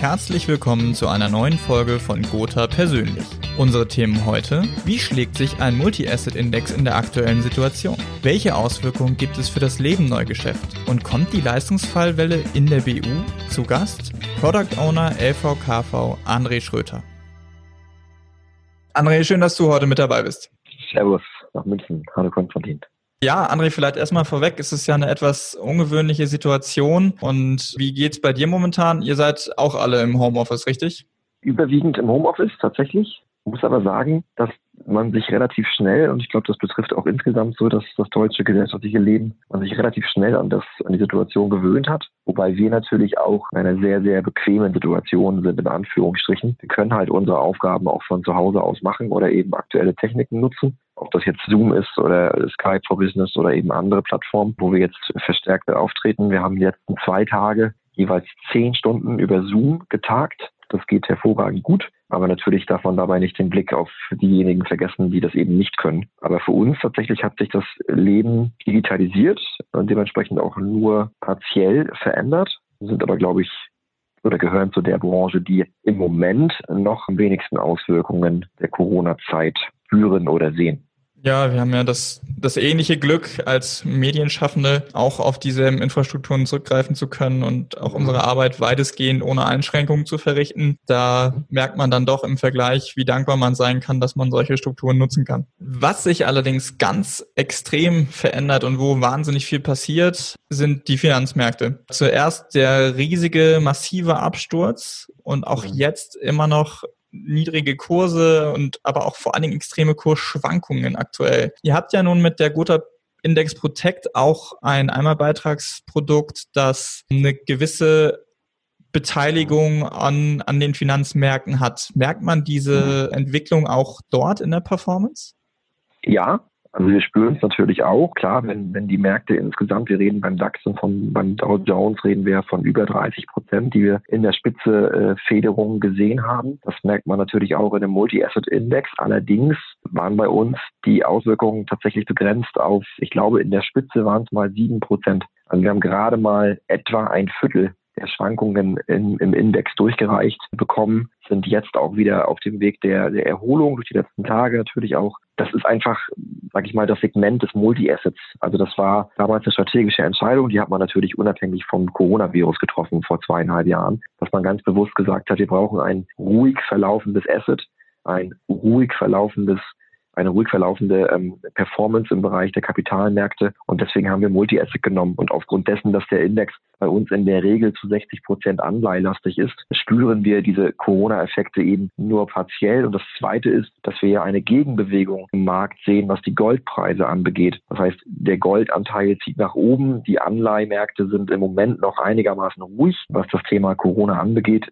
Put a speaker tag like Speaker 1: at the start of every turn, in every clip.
Speaker 1: herzlich willkommen zu einer neuen Folge von Gotha Persönlich. Unsere Themen heute, wie schlägt sich ein Multi-Asset-Index in der aktuellen Situation? Welche Auswirkungen gibt es für das Leben-Neugeschäft? Und kommt die Leistungsfallwelle in der BU? Zu Gast Product Owner LVKV André Schröter. André, schön, dass du heute mit dabei bist.
Speaker 2: Servus nach München. Hallo Konstantin.
Speaker 1: Ja, André, vielleicht erstmal vorweg, es ist ja eine etwas ungewöhnliche Situation. Und wie geht's bei dir momentan? Ihr seid auch alle im Homeoffice, richtig?
Speaker 2: Überwiegend im Homeoffice tatsächlich. Ich muss aber sagen, dass man sich relativ schnell, und ich glaube, das betrifft auch insgesamt so dass das deutsche gesellschaftliche Leben, man sich relativ schnell an das, an die Situation gewöhnt hat. Wobei wir natürlich auch in einer sehr, sehr bequemen Situation sind, in Anführungsstrichen. Wir können halt unsere Aufgaben auch von zu Hause aus machen oder eben aktuelle Techniken nutzen ob das jetzt Zoom ist oder Skype for Business oder eben andere Plattformen, wo wir jetzt verstärkt auftreten. Wir haben die letzten zwei Tage jeweils zehn Stunden über Zoom getagt. Das geht hervorragend gut. Aber natürlich darf man dabei nicht den Blick auf diejenigen vergessen, die das eben nicht können. Aber für uns tatsächlich hat sich das Leben digitalisiert und dementsprechend auch nur partiell verändert, sind aber, glaube ich, oder gehören zu der Branche, die im Moment noch am wenigsten Auswirkungen der Corona-Zeit spüren oder sehen.
Speaker 1: Ja, wir haben ja das, das ähnliche Glück, als Medienschaffende auch auf diese Infrastrukturen zurückgreifen zu können und auch unsere Arbeit weitestgehend ohne Einschränkungen zu verrichten. Da merkt man dann doch im Vergleich, wie dankbar man sein kann, dass man solche Strukturen nutzen kann. Was sich allerdings ganz extrem verändert und wo wahnsinnig viel passiert, sind die Finanzmärkte. Zuerst der riesige, massive Absturz und auch mhm. jetzt immer noch niedrige Kurse und aber auch vor allen Dingen extreme Kursschwankungen aktuell. Ihr habt ja nun mit der Gotha Index Protect auch ein Einmalbeitragsprodukt, das eine gewisse Beteiligung an, an den Finanzmärkten hat. Merkt man diese Entwicklung auch dort in der Performance?
Speaker 2: Ja, also wir spüren es natürlich auch, klar, wenn, wenn die Märkte insgesamt, wir reden beim DAX und von, beim Dow Jones reden wir von über 30 Prozent, die wir in der Spitze äh, Federung gesehen haben. Das merkt man natürlich auch in dem Multi-Asset-Index. Allerdings waren bei uns die Auswirkungen tatsächlich begrenzt auf, ich glaube, in der Spitze waren es mal sieben Prozent. Also wir haben gerade mal etwa ein Viertel der Schwankungen in, im Index durchgereicht bekommen, sind jetzt auch wieder auf dem Weg der, der Erholung durch die letzten Tage natürlich auch. Das ist einfach, sage ich mal, das Segment des Multi-Assets. Also das war damals eine strategische Entscheidung, die hat man natürlich unabhängig vom Coronavirus getroffen vor zweieinhalb Jahren, dass man ganz bewusst gesagt hat, wir brauchen ein ruhig verlaufendes Asset, ein ruhig verlaufendes eine ruhig verlaufende ähm, Performance im Bereich der Kapitalmärkte. Und deswegen haben wir Multi-Asset genommen. Und aufgrund dessen, dass der Index bei uns in der Regel zu 60 Prozent anleihelastig ist, spüren wir diese Corona-Effekte eben nur partiell. Und das Zweite ist, dass wir ja eine Gegenbewegung im Markt sehen, was die Goldpreise anbegeht. Das heißt, der Goldanteil zieht nach oben. Die Anleihmärkte sind im Moment noch einigermaßen ruhig, was das Thema Corona anbegeht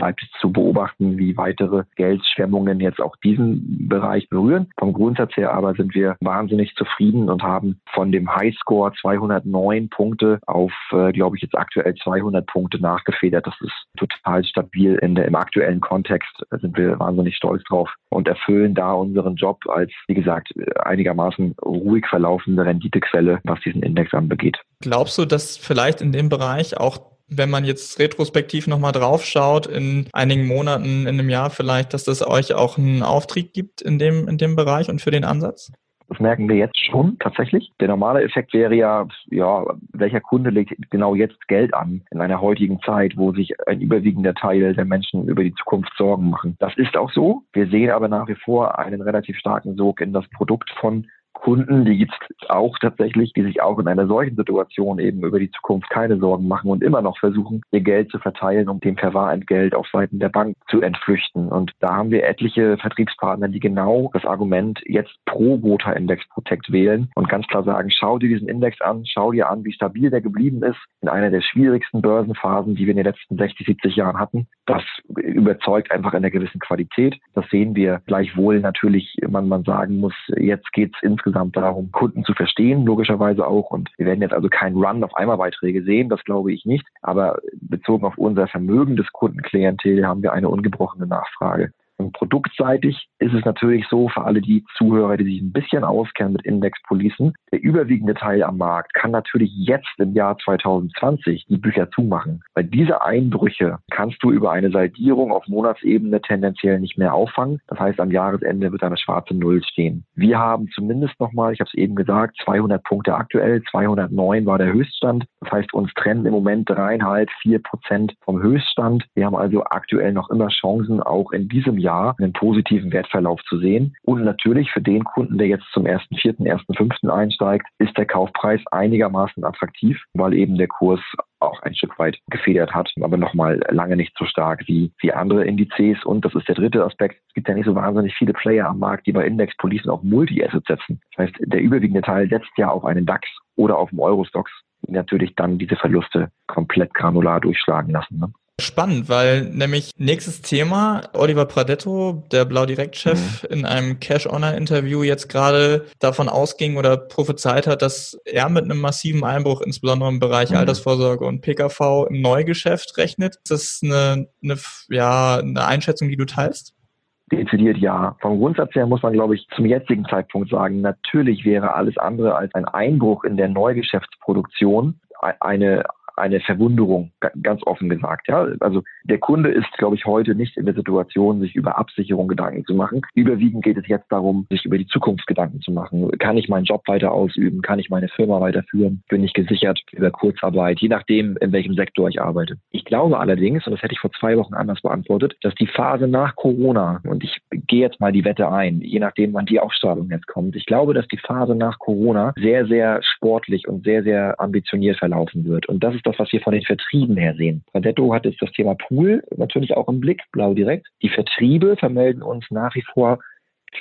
Speaker 2: bleibt zu beobachten, wie weitere Geldschwemmungen jetzt auch diesen Bereich berühren. Vom Grundsatz her aber sind wir wahnsinnig zufrieden und haben von dem Highscore 209 Punkte auf, äh, glaube ich, jetzt aktuell 200 Punkte nachgefedert. Das ist total stabil in der, im aktuellen Kontext. Da sind wir wahnsinnig stolz drauf und erfüllen da unseren Job als, wie gesagt, einigermaßen ruhig verlaufende Renditequelle, was diesen Index anbegeht.
Speaker 1: Glaubst du, dass vielleicht in dem Bereich auch wenn man jetzt retrospektiv nochmal drauf schaut, in einigen Monaten, in einem Jahr vielleicht, dass das euch auch einen Auftrieb gibt in dem, in dem Bereich und für den Ansatz?
Speaker 2: Das merken wir jetzt schon tatsächlich. Der normale Effekt wäre ja, ja, welcher Kunde legt genau jetzt Geld an in einer heutigen Zeit, wo sich ein überwiegender Teil der Menschen über die Zukunft Sorgen machen. Das ist auch so. Wir sehen aber nach wie vor einen relativ starken Sog in das Produkt von Kunden, die gibt es auch tatsächlich, die sich auch in einer solchen Situation eben über die Zukunft keine Sorgen machen und immer noch versuchen, ihr Geld zu verteilen, um dem Verwahrentgelt auf Seiten der Bank zu entflüchten. Und da haben wir etliche Vertriebspartner, die genau das Argument jetzt pro Gotha Index Protect wählen und ganz klar sagen, schau dir diesen Index an, schau dir an, wie stabil der geblieben ist in einer der schwierigsten Börsenphasen, die wir in den letzten 60, 70 Jahren hatten. Das überzeugt einfach in einer gewissen Qualität. Das sehen wir gleichwohl natürlich, man, man sagen muss, jetzt geht's insgesamt insgesamt darum, Kunden zu verstehen, logischerweise auch. Und wir werden jetzt also keinen Run auf Einmalbeiträge sehen, das glaube ich nicht. Aber bezogen auf unser Vermögen des Kundenklientel haben wir eine ungebrochene Nachfrage. Und produktseitig ist es natürlich so, für alle die Zuhörer, die sich ein bisschen auskennen mit Indexpolicen, der überwiegende Teil am Markt kann natürlich jetzt im Jahr 2020 die Bücher zumachen. Weil diese Einbrüche kannst du über eine Saldierung auf Monatsebene tendenziell nicht mehr auffangen. Das heißt, am Jahresende wird eine schwarze Null stehen. Wir haben zumindest nochmal, ich habe es eben gesagt, 200 Punkte aktuell, 209 war der Höchststand. Das heißt, uns trennen im Moment dreieinhalb, vier Prozent vom Höchststand. Wir haben also aktuell noch immer Chancen, auch in diesem Jahr einen positiven Wertverlauf zu sehen. Und natürlich für den Kunden, der jetzt zum 1.4., 1.5. einsteigt, ist der Kaufpreis einigermaßen attraktiv, weil eben der Kurs auch ein Stück weit gefedert hat, aber nochmal lange nicht so stark wie, wie andere Indizes. Und das ist der dritte Aspekt. Es gibt ja nicht so wahnsinnig viele Player am Markt, die bei Index-Policen auf Multi-Assets setzen. Das heißt, der überwiegende Teil setzt ja auf einen DAX oder auf einen Eurostox, die natürlich dann diese Verluste komplett granular durchschlagen lassen. Ne?
Speaker 1: Spannend, weil nämlich nächstes Thema, Oliver Pradetto, der Blau Direkt-Chef, mhm. in einem Cash-Honor-Interview jetzt gerade davon ausging oder prophezeit hat, dass er mit einem massiven Einbruch, insbesondere im Bereich mhm. Altersvorsorge und PKV, im Neugeschäft rechnet. Ist das eine, eine, ja, eine Einschätzung, die du teilst?
Speaker 2: Dezidiert ja. Vom Grundsatz her muss man, glaube ich, zum jetzigen Zeitpunkt sagen, natürlich wäre alles andere als ein Einbruch in der Neugeschäftsproduktion eine eine Verwunderung, ganz offen gesagt. Ja, also der Kunde ist, glaube ich, heute nicht in der Situation, sich über Absicherung Gedanken zu machen. Überwiegend geht es jetzt darum, sich über die Zukunft Gedanken zu machen. Kann ich meinen Job weiter ausüben? Kann ich meine Firma weiterführen? Bin ich gesichert über Kurzarbeit? Je nachdem, in welchem Sektor ich arbeite. Ich glaube allerdings, und das hätte ich vor zwei Wochen anders beantwortet, dass die Phase nach Corona, und ich gehe jetzt mal die Wette ein, je nachdem, wann die Ausstrahlung jetzt kommt, ich glaube, dass die Phase nach Corona sehr, sehr sportlich und sehr, sehr ambitioniert verlaufen wird. Und das ist das, was wir von den Vertrieben her sehen. Pradetto hat jetzt das Thema Pool natürlich auch im Blick, blau direkt. Die Vertriebe vermelden uns nach wie vor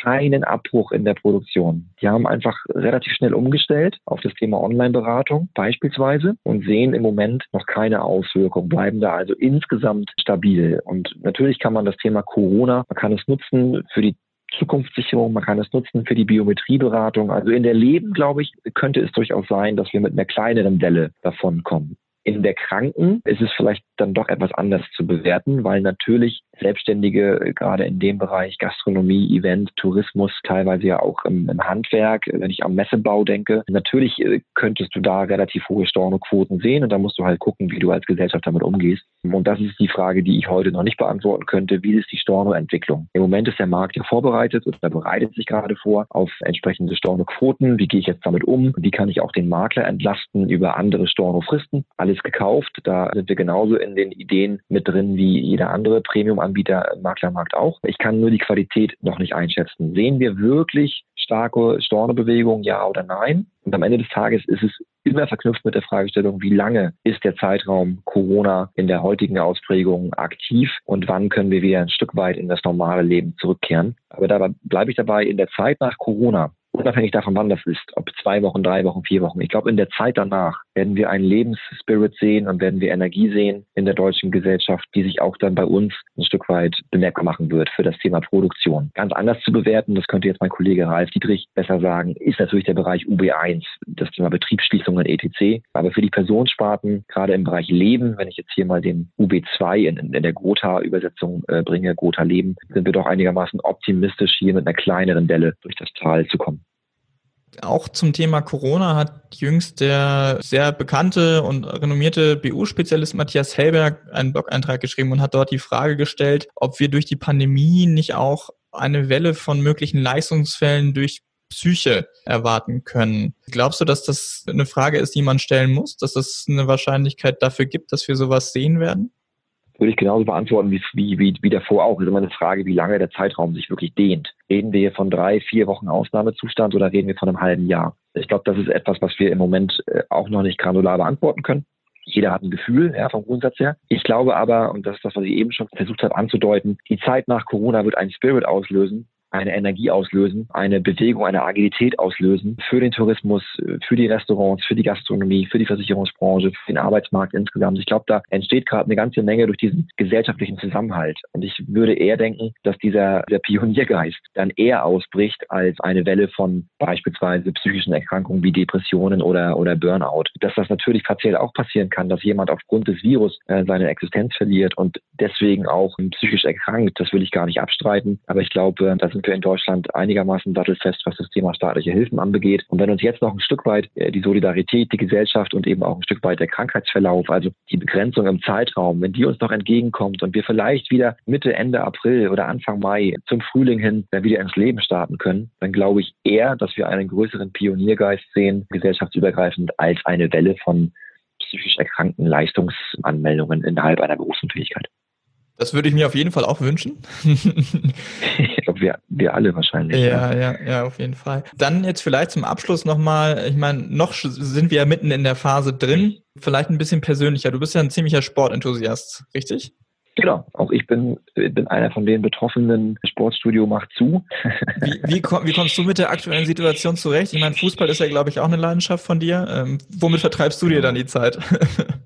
Speaker 2: keinen Abbruch in der Produktion. Die haben einfach relativ schnell umgestellt auf das Thema Online-Beratung beispielsweise und sehen im Moment noch keine Auswirkungen, bleiben da also insgesamt stabil. Und natürlich kann man das Thema Corona, man kann es nutzen für die Zukunftssicherung, man kann es nutzen für die Biometrieberatung. Also in der Leben, glaube ich, könnte es durchaus sein, dass wir mit einer kleineren Delle davon kommen. In der Kranken. Ist es vielleicht dann doch etwas anders zu bewerten, weil natürlich Selbstständige äh, gerade in dem Bereich Gastronomie, Event, Tourismus, teilweise ja auch im, im Handwerk, wenn ich am Messebau denke, natürlich äh, könntest du da relativ hohe Stornoquoten sehen und da musst du halt gucken, wie du als Gesellschaft damit umgehst. Und das ist die Frage, die ich heute noch nicht beantworten könnte. Wie ist die Stornoentwicklung? Im Moment ist der Markt ja vorbereitet oder bereitet sich gerade vor auf entsprechende Stornoquoten. Wie gehe ich jetzt damit um? Wie kann ich auch den Makler entlasten über andere Stornofristen? Alles gekauft. Da sind wir genauso in den Ideen mit drin wie jeder andere Premium Anbieter im Maklermarkt auch. Ich kann nur die Qualität noch nicht einschätzen. Sehen wir wirklich starke Stornebewegungen, ja oder nein? Und am Ende des Tages ist es immer verknüpft mit der Fragestellung, wie lange ist der Zeitraum Corona in der heutigen Ausprägung aktiv und wann können wir wieder ein Stück weit in das normale Leben zurückkehren. Aber dabei bleibe ich dabei, in der Zeit nach Corona unabhängig davon, wann das ist, ob zwei Wochen, drei Wochen, vier Wochen. Ich glaube, in der Zeit danach werden wir einen Lebensspirit sehen und werden wir Energie sehen in der deutschen Gesellschaft, die sich auch dann bei uns ein Stück weit bemerkbar machen wird für das Thema Produktion. Ganz anders zu bewerten, das könnte jetzt mein Kollege Ralf Dietrich besser sagen, ist natürlich der Bereich UB1, das Thema Betriebsschließungen etc. Aber für die Personensparten, gerade im Bereich Leben, wenn ich jetzt hier mal den UB2 in, in der Gotha-Übersetzung äh, bringe, Gotha Leben, sind wir doch einigermaßen optimistisch, hier mit einer kleineren Delle durch das Tal zu kommen.
Speaker 1: Auch zum Thema Corona hat jüngst der sehr bekannte und renommierte BU-Spezialist Matthias Hellberg einen Blog-Eintrag geschrieben und hat dort die Frage gestellt, ob wir durch die Pandemie nicht auch eine Welle von möglichen Leistungsfällen durch Psyche erwarten können. Glaubst du, dass das eine Frage ist, die man stellen muss, dass es eine Wahrscheinlichkeit dafür gibt, dass wir sowas sehen werden?
Speaker 2: Würde ich genauso beantworten wie, wie, wie davor auch. Es ist immer eine Frage, wie lange der Zeitraum sich wirklich dehnt. Reden wir von drei, vier Wochen Ausnahmezustand oder reden wir von einem halben Jahr? Ich glaube, das ist etwas, was wir im Moment äh, auch noch nicht granular beantworten können. Jeder hat ein Gefühl, ja, vom Grundsatz her. Ich glaube aber, und das ist das, was ich eben schon versucht habe anzudeuten, die Zeit nach Corona wird einen Spirit auslösen, eine Energie auslösen, eine Bewegung, eine Agilität auslösen für den Tourismus, für die Restaurants, für die Gastronomie, für die Versicherungsbranche, für den Arbeitsmarkt insgesamt. Ich glaube, da entsteht gerade eine ganze Menge durch diesen gesellschaftlichen Zusammenhalt. Und ich würde eher denken, dass dieser, der Pioniergeist dann eher ausbricht als eine Welle von beispielsweise psychischen Erkrankungen wie Depressionen oder, oder Burnout. Dass das natürlich partiell auch passieren kann, dass jemand aufgrund des Virus äh, seine Existenz verliert und deswegen auch psychisch erkrankt, das will ich gar nicht abstreiten. Aber ich glaube, da sind wir in Deutschland einigermaßen sattelfest, was das Thema staatliche Hilfen anbegeht. Und wenn uns jetzt noch ein Stück weit äh, die Solidarität, die Gesellschaft und eben auch ein Stück weit der Krankheitsverlauf, also die Begrenzung im Zeitraum, wenn die uns noch entgegenkommt und wir vielleicht wieder Mitte, Ende April oder Anfang Mai zum Frühling hin wieder ins Leben starten können, dann glaube ich eher, dass wir einen größeren Pioniergeist sehen, gesellschaftsübergreifend, als eine Welle von psychisch erkrankten Leistungsanmeldungen innerhalb einer Berufsunfähigkeit.
Speaker 1: Das würde ich mir auf jeden Fall auch wünschen.
Speaker 2: ich glaube, wir, wir alle wahrscheinlich.
Speaker 1: Ja, ja, ja, ja, auf jeden Fall. Dann jetzt vielleicht zum Abschluss nochmal, ich meine, noch sind wir ja mitten in der Phase drin, vielleicht ein bisschen persönlicher. Du bist ja ein ziemlicher Sportenthusiast, richtig?
Speaker 2: Genau, auch ich bin, bin einer von den Betroffenen. Sportstudio macht zu.
Speaker 1: Wie, wie, komm, wie kommst du mit der aktuellen Situation zurecht? Ich meine, Fußball ist ja, glaube ich, auch eine Leidenschaft von dir. Ähm, womit vertreibst du dir dann die Zeit?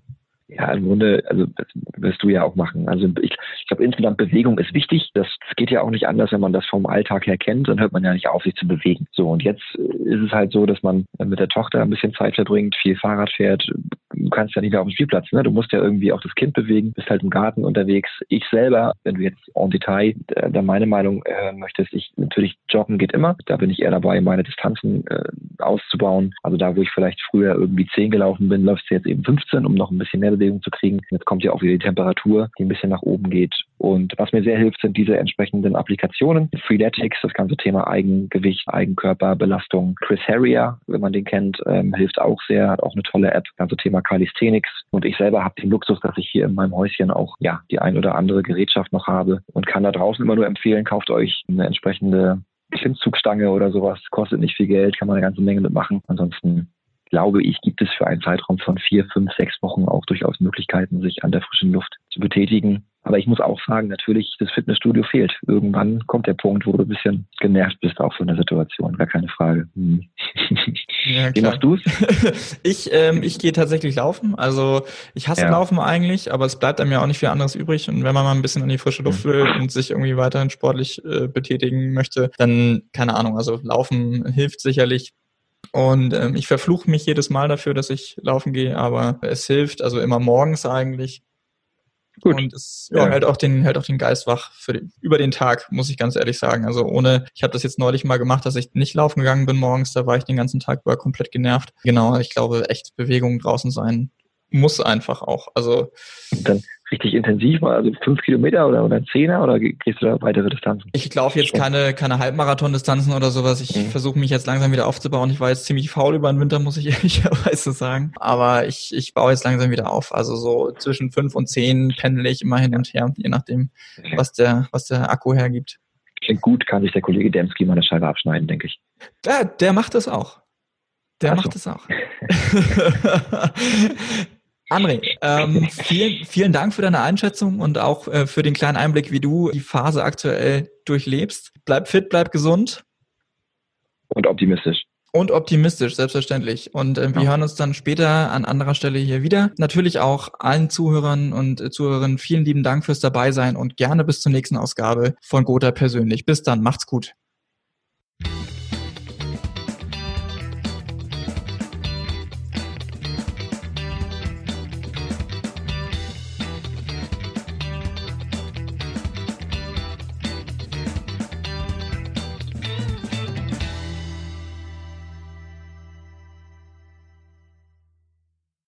Speaker 2: Ja, im Grunde, also das wirst du ja auch machen. Also ich, ich glaube, insgesamt Bewegung ist wichtig. Das, das geht ja auch nicht anders, wenn man das vom Alltag her kennt, dann hört man ja nicht auf, sich zu bewegen. So, und jetzt ist es halt so, dass man mit der Tochter ein bisschen Zeit verbringt, viel Fahrrad fährt. Du kannst ja nicht mehr auf dem Spielplatz, ne? Du musst ja irgendwie auch das Kind bewegen, bist halt im Garten unterwegs. Ich selber, wenn du jetzt en Detail äh, da meine Meinung hören möchtest, ich natürlich joggen geht immer. Da bin ich eher dabei, meine Distanzen äh, auszubauen. Also da, wo ich vielleicht früher irgendwie 10 gelaufen bin, läufst du jetzt eben 15, um noch ein bisschen mehr Bewegung zu kriegen. Jetzt kommt ja auch wieder die Temperatur, die ein bisschen nach oben geht. Und was mir sehr hilft, sind diese entsprechenden Applikationen. Freeletics, das ganze Thema Eigengewicht, Eigenkörperbelastung. Chris Harrier, wenn man den kennt, ähm, hilft auch sehr, hat auch eine tolle App. Das ganze Thema Calisthenics. Und ich selber habe den Luxus, dass ich hier in meinem Häuschen auch ja die ein oder andere Gerätschaft noch habe und kann da draußen immer nur empfehlen, kauft euch eine entsprechende Klimmzugstange oder sowas. Kostet nicht viel Geld, kann man eine ganze Menge mitmachen. Ansonsten glaube ich, gibt es für einen Zeitraum von vier, fünf, sechs Wochen auch durchaus Möglichkeiten, sich an der frischen Luft zu betätigen. Aber ich muss auch sagen, natürlich, das Fitnessstudio fehlt. Irgendwann kommt der Punkt, wo du ein bisschen genervt bist auch von der Situation, gar keine Frage. Hm.
Speaker 1: Ja, Wie machst du es? ich ähm, ich gehe tatsächlich laufen. Also ich hasse ja. Laufen eigentlich, aber es bleibt einem ja auch nicht viel anderes übrig. Und wenn man mal ein bisschen an die frische Luft will und sich irgendwie weiterhin sportlich äh, betätigen möchte, dann keine Ahnung. Also Laufen hilft sicherlich. Und ähm, ich verfluche mich jedes Mal dafür, dass ich laufen gehe, aber es hilft, also immer morgens eigentlich. Gut. Und es ja, hält auch den hält auch den Geist wach für den, über den Tag, muss ich ganz ehrlich sagen. Also ohne, ich habe das jetzt neulich mal gemacht, dass ich nicht laufen gegangen bin morgens, da war ich den ganzen Tag über komplett genervt. Genau, ich glaube, echt Bewegung draußen sein muss einfach auch. Also
Speaker 2: dann richtig intensiv, also fünf Kilometer oder, oder Zehner oder gehst du da weitere Distanzen?
Speaker 1: Ich laufe jetzt keine, keine Halbmarathon-Distanzen oder sowas. Ich mhm. versuche mich jetzt langsam wieder aufzubauen. Ich war jetzt ziemlich faul über den Winter, muss ich ehrlicherweise sagen. Aber ich, ich baue jetzt langsam wieder auf. Also so zwischen fünf und zehn pendle ich immer hin und her, je nachdem, was der, was der Akku hergibt.
Speaker 2: Klingt gut, kann sich der Kollege Demski mal eine Scheibe abschneiden, denke ich.
Speaker 1: Der, der macht das auch. Der Ach macht so. das auch. André, ähm, vielen, vielen Dank für deine Einschätzung und auch äh, für den kleinen Einblick, wie du die Phase aktuell durchlebst. Bleib fit, bleib gesund.
Speaker 2: Und optimistisch.
Speaker 1: Und optimistisch, selbstverständlich. Und äh, wir ja. hören uns dann später an anderer Stelle hier wieder. Natürlich auch allen Zuhörern und äh, Zuhörerinnen vielen lieben Dank fürs Dabeisein und gerne bis zur nächsten Ausgabe von Gotha persönlich. Bis dann, macht's gut.